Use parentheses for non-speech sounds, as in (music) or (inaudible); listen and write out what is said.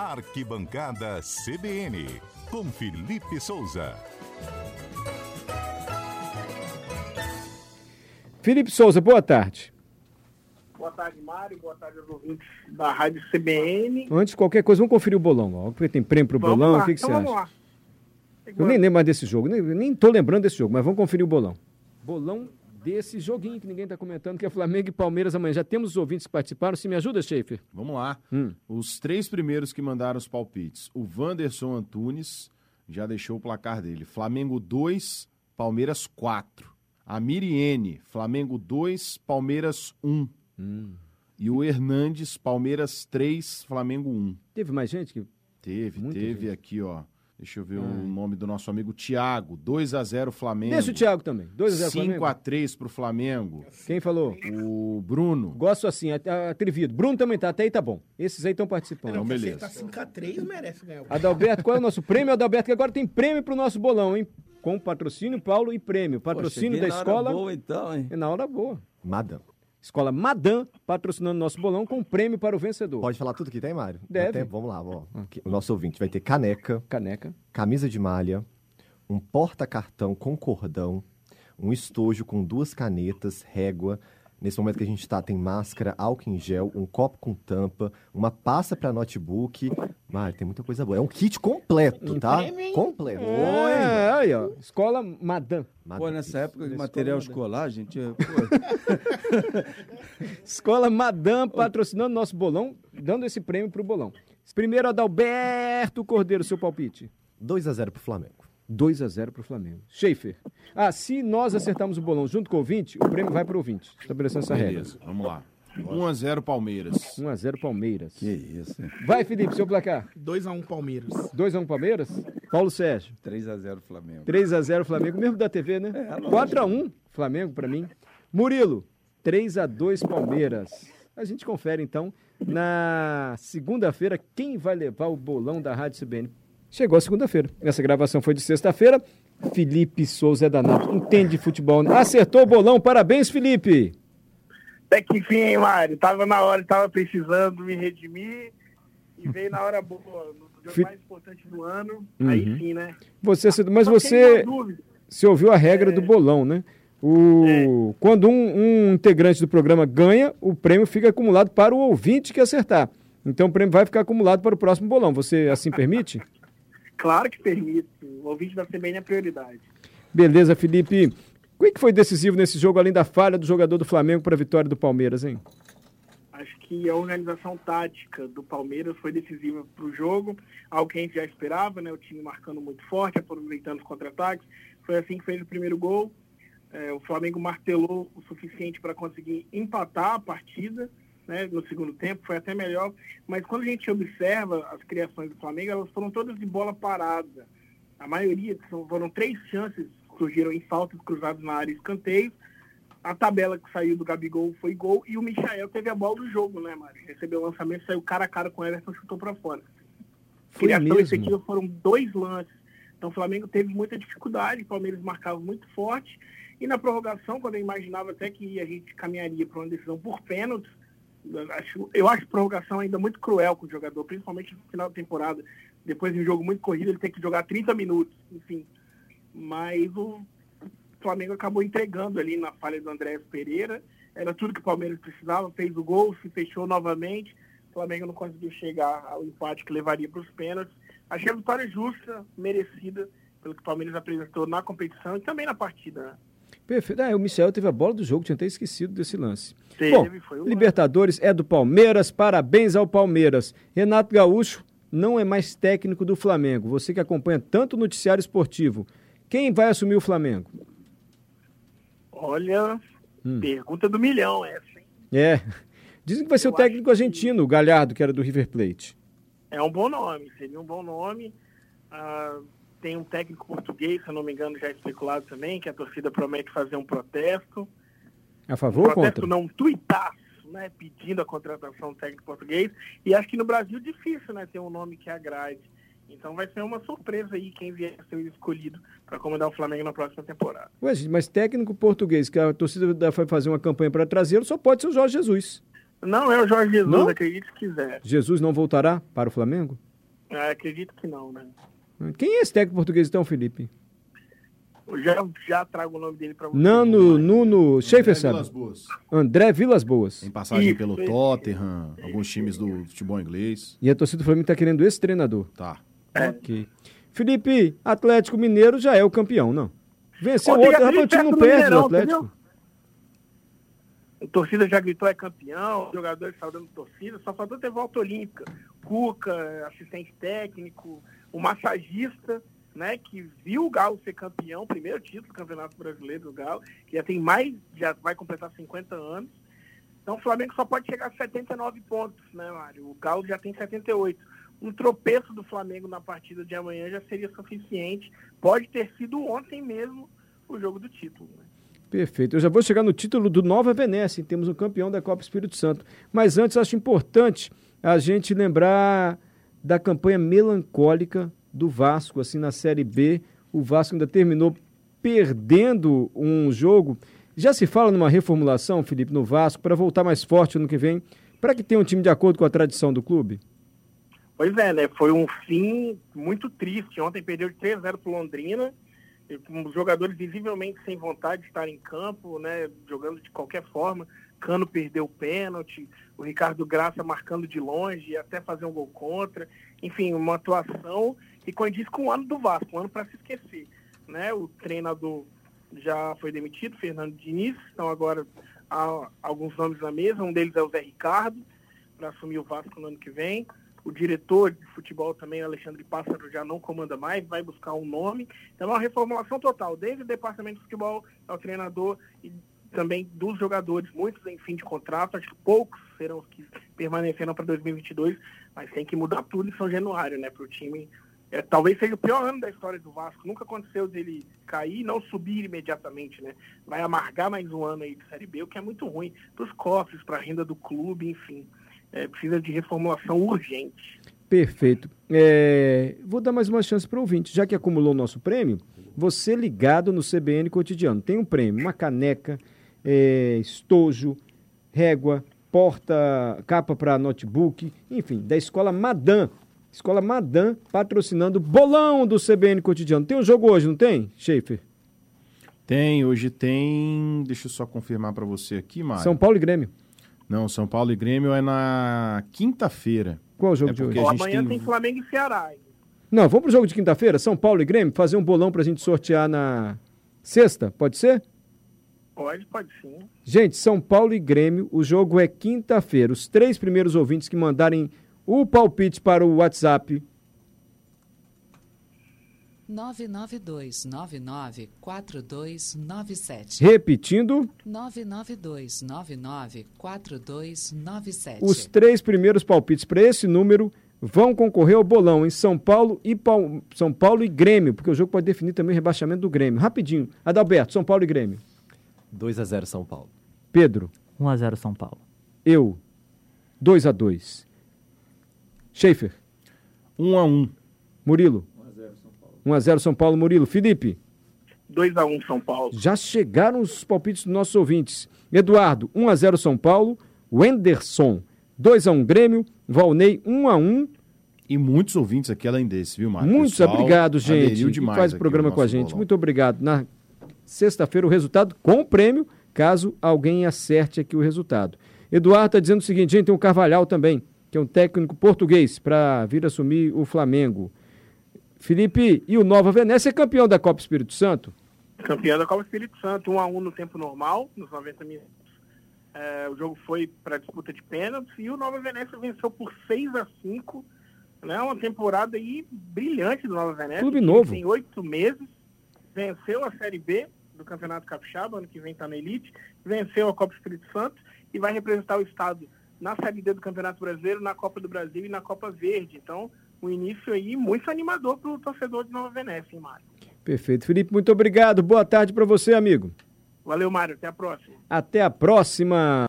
Arquibancada CBN, com Felipe Souza. Felipe Souza, boa tarde. Boa tarde, Mário. Boa tarde aos ouvintes da Rádio CBN. Antes de qualquer coisa, vamos conferir o bolão. Ó, porque tem prêmio pro Vamos bolão. lá, O que, que então você vamos acha? lá. Eu nem lembro mais desse jogo. Nem, nem tô lembrando desse jogo, mas vamos conferir o bolão. Bolão desse joguinho que ninguém está comentando, que é Flamengo e Palmeiras amanhã. Já temos os ouvintes que participaram. Se me ajuda, Schaefer. Vamos lá. Hum. Os três primeiros que mandaram os palpites. O Wanderson Antunes já deixou o placar dele. Flamengo 2, Palmeiras 4. A Miriene, Flamengo 2, Palmeiras 1. Hum. E o Hernandes, Palmeiras 3, Flamengo 1. Teve mais gente que. Teve, Muita teve gente. aqui, ó. Deixa eu ver o Ai. nome do nosso amigo Tiago. 2 a 0 Flamengo. Deixa o Thiago também. 2x0 5 Flamengo. a 3 pro Flamengo. Quem falou? O Bruno. Gosto assim, at- atrevido. Bruno também tá, até aí tá bom. Esses aí estão participando. Então, beleza. Tá 5x3, merece ganhar. (laughs) Adalberto, qual é o nosso prêmio, Adalberto? Que agora tem prêmio pro nosso bolão, hein? Com patrocínio, Paulo, e prêmio. Patrocínio Poxa, da bem na hora escola. boa, então, hein? É na hora boa. Madam. Escola Madam, patrocinando nosso bolão com prêmio para o vencedor. Pode falar tudo que tem, Mário? Deve. Vamos lá, ó. O nosso ouvinte vai ter caneca, Caneca. camisa de malha, um porta-cartão com cordão, um estojo com duas canetas, régua. Nesse momento que a gente está, tem máscara, álcool em gel, um copo com tampa, uma pasta para notebook. Mário, tem muita coisa boa. É um kit completo, tá? prêmio? Completo. É, aí, ó. Escola Madam. Madam. Pô, nessa época de Escola material Madame. escolar, gente, eu- (laughs) pô, Escola Madam patrocinando nosso bolão, dando esse prêmio pro bolão. Primeiro, Adalberto Cordeiro, seu palpite. 2 a 0 pro Flamengo. 2 a 0 pro Flamengo. Schaefer. Ah, se nós acertarmos o bolão junto com o ouvinte, o prêmio vai pro ouvinte. Estabelecendo essa regra. Beleza, vamos lá. 1 a 0 Palmeiras. 1 a 0 Palmeiras. que isso, hein? Vai, Felipe, seu placar. 2x1 Palmeiras. 2 a 1 Palmeiras. Paulo Sérgio. 3x0 Flamengo. 3 a 0 Flamengo, mesmo da TV, né? 4 a 1 Flamengo pra mim. Murilo, 3 a 2 Palmeiras. A gente confere então na segunda-feira quem vai levar o bolão da Rádio CBN. Chegou a segunda-feira. Essa gravação foi de sexta-feira. Felipe Souza é danado. Entende de futebol. né? Acertou o bolão. Parabéns, Felipe. Até que enfim, hein, Mário? Tava na hora, tava precisando me redimir e veio na hora boa, no jogo Fi- mais importante do ano. Aí Uhum. sim, né? Você, mas Só você, você ouviu a regra do bolão, né? O, Quando um, um integrante do programa ganha, o prêmio fica acumulado para o ouvinte que acertar. Então o prêmio vai ficar acumulado para o próximo bolão. Você assim permite? (laughs) Claro que permite. O ouvinte da CBN é prioridade. Beleza, Felipe. O que foi decisivo nesse jogo, além da falha do jogador do Flamengo para a vitória do Palmeiras, hein? Acho que a organização tática do Palmeiras foi decisiva para o jogo, algo que a gente já esperava, né? O time marcando muito forte, aproveitando os contra-ataques. Foi assim que fez o primeiro gol. É, o Flamengo martelou o suficiente para conseguir empatar a partida né, no segundo tempo, foi até melhor. Mas quando a gente observa as criações do Flamengo, elas foram todas de bola parada. A maioria, foram três chances surgiram em faltas cruzadas na área escanteios. A tabela que saiu do Gabigol foi gol e o Michael teve a bola do jogo, né, Mário? Recebeu o lançamento, saiu cara a cara com o Everton, chutou para fora. Foi Criação efetiva foram dois lances. Então o Flamengo teve muita dificuldade, o Palmeiras marcava muito forte. E na prorrogação, quando eu imaginava até que a gente caminharia para uma decisão por pênaltis, eu acho, prorrogação ainda muito cruel com o jogador, principalmente no final da temporada. Depois de um jogo muito corrido, ele tem que jogar 30 minutos, enfim. Mas o Flamengo acabou entregando ali na falha do André Pereira. Era tudo que o Palmeiras precisava, fez o gol, se fechou novamente. O Flamengo não conseguiu chegar ao empate que levaria para os pênaltis. Achei a vitória justa, merecida, pelo que o Palmeiras apresentou na competição e também na partida. né? Perfeito. Ah, o Michel teve a bola do jogo, tinha até esquecido desse lance. Teve, Bom, foi um Libertadores é do Palmeiras, parabéns ao Palmeiras. Renato Gaúcho não é mais técnico do Flamengo. Você que acompanha tanto o noticiário esportivo, quem vai assumir o Flamengo? Olha, Hum. pergunta do milhão essa, hein? É. Dizem que vai ser o Eu técnico acho que- argentino, o Galhardo, que era do River Plate. É um bom nome, seria um bom nome. Ah, tem um técnico português, se eu não me engano, já especulado também, que a torcida promete fazer um protesto. A Um favor ou protesto contra? não, um tuitaço, né? Pedindo a contratação do técnico português. E acho que no Brasil é difícil, né? Ter um nome que agrade. Então vai ser uma surpresa aí quem vier a ser escolhido para comandar o Flamengo na próxima temporada. Ué, gente, mas técnico português, que a torcida da- vai fazer uma campanha para trazê-lo, só pode ser o Jorge Jesus. Não é o Jorge Jesus, Não? acredite se quiser. Jesus não voltará para o Flamengo? Ah, acredito que não, né? Quem é esse técnico português então, Felipe? Eu já, já trago o nome dele para você. Nano, Nuno, Schaefer André Vilas. Boas. André Vilas Boas. Tem passagem Isso, pelo. Tottenham, alguns times do futebol inglês. E a torcida do Flamengo tá querendo esse treinador. Tá. Ok. Felipe, Atlético Mineiro já é o campeão, não? Venceu Ontem outro, rapaz, o time não perde o Atlético. A torcida já gritou é campeão, os jogadores estavam dando torcida, só faltou ter volta olímpica. Cuca, assistente técnico, o massagista, né, que viu o Galo ser campeão, primeiro título do Campeonato Brasileiro do Galo, que já tem mais, já vai completar 50 anos. Então o Flamengo só pode chegar a 79 pontos, né, Mário? O Galo já tem 78. Um tropeço do Flamengo na partida de amanhã já seria suficiente. Pode ter sido ontem mesmo o jogo do título. Né? Perfeito. Eu já vou chegar no título do Nova Venécia. Temos um campeão da Copa Espírito Santo. Mas antes, acho importante a gente lembrar da campanha melancólica do Vasco, assim, na Série B. O Vasco ainda terminou perdendo um jogo. Já se fala numa reformulação, Felipe, no Vasco, para voltar mais forte ano que vem, para que tenha um time de acordo com a tradição do clube? Pois é, né? Foi um fim muito triste. Ontem perdeu de 3-0 para Londrina, com os jogadores visivelmente sem vontade de estar em campo, né? Jogando de qualquer forma. Cano perdeu o pênalti, o Ricardo Graça marcando de longe, até fazer um gol contra. Enfim, uma atuação que condiz com o ano do Vasco, um ano para se esquecer. Né? O treinador já foi demitido, Fernando Diniz, então agora há alguns nomes na mesa, um deles é o Zé Ricardo, para assumir o Vasco no ano que vem. O diretor de futebol também, Alexandre Pássaro, já não comanda mais, vai buscar um nome. Então é uma reformulação total, desde o departamento de futebol ao treinador e também dos jogadores, muitos em fim de contrato, acho que poucos serão os que permanecerão para 2022, mas tem que mudar tudo em São Januário, né, para o time. É, talvez seja o pior ano da história do Vasco. Nunca aconteceu dele cair e não subir imediatamente, né? Vai amargar mais um ano aí de Série B, o que é muito ruim para os cofres, para a renda do clube, enfim. É, precisa de reformulação urgente. Perfeito. É, vou dar mais uma chance para o ouvinte. Já que acumulou o nosso prêmio, você ligado no CBN Cotidiano. Tem um prêmio, uma caneca, é, estojo, régua, porta, capa para notebook, enfim, da Escola Madan. Escola Madan patrocinando o bolão do CBN Cotidiano. Tem um jogo hoje, não tem, Schaefer? Tem, hoje tem. Deixa eu só confirmar para você aqui, Mário. São Paulo e Grêmio. Não, São Paulo e Grêmio é na quinta-feira. Qual é o jogo É de hoje? a Ó, gente amanhã tem- tem... Flamengo e Ceará. hein? Não, vamos pro jogo de quinta-feira? São Paulo e Grêmio? Fazer um bolão pra gente sortear na sexta? Pode ser? Pode, pode sim. Gente, São Paulo e Grêmio, o jogo é quinta-feira. Os três primeiros ouvintes que mandarem o palpite para o WhatsApp 992994297. Repetindo, 992994297. os três primeiros palpites para esse número vão concorrer ao bolão em São Paulo e Pau- São Paulo e Grêmio, porque o jogo pode definir também o rebaixamento do Grêmio. Rapidinho, Adalberto, São Paulo e Grêmio. 2 a 0 São Paulo. Pedro, 1x0 São Paulo. eu, 2 a 2 Schaefer, Um a um. Murilo. 1 a 0 São Paulo, Murilo. Felipe, 2x1 São Paulo. já chegaram os palpites dos nossos ouvintes. Eduardo, 1 a 0 São Paulo. Wenderson, 2 a 1 Grêmio. Valnei, 1 a 1 E muitos ouvintes aqui além desse, viu? Muitos Pessoal obrigado, gente. demais faz o programa com a gente. bolão. Muito obrigado. Na sexta-feira, o resultado com o prêmio, caso alguém acerte aqui o resultado. Eduardo está dizendo o seguinte: gente, tem o Carvalhal também, que é um técnico português, para vir assumir o Flamengo. Felipe, e o Nova Venécia é campeão da Copa Espírito Santo? Campeão da Copa Espírito Santo, 1x1 no tempo normal, nos 90 minutos. É, o jogo foi para disputa de pênaltis e o Nova Venécia venceu por 6 a 5 né? Uma temporada aí brilhante do Nova Venécia. Clube novo. Tem oito meses, venceu a Série B do Campeonato Capixaba, ano que vem está na Elite, venceu a Copa Espírito Santo e vai representar o estado na Série D do Campeonato Brasileiro, na Copa do Brasil e na Copa Verde. Então, um início aí muito animador para o torcedor de Nova Venécia, hein, Mário? Perfeito. Felipe, muito obrigado. Boa tarde para você, amigo. Valeu, Mário. Até a próxima. Até a próxima.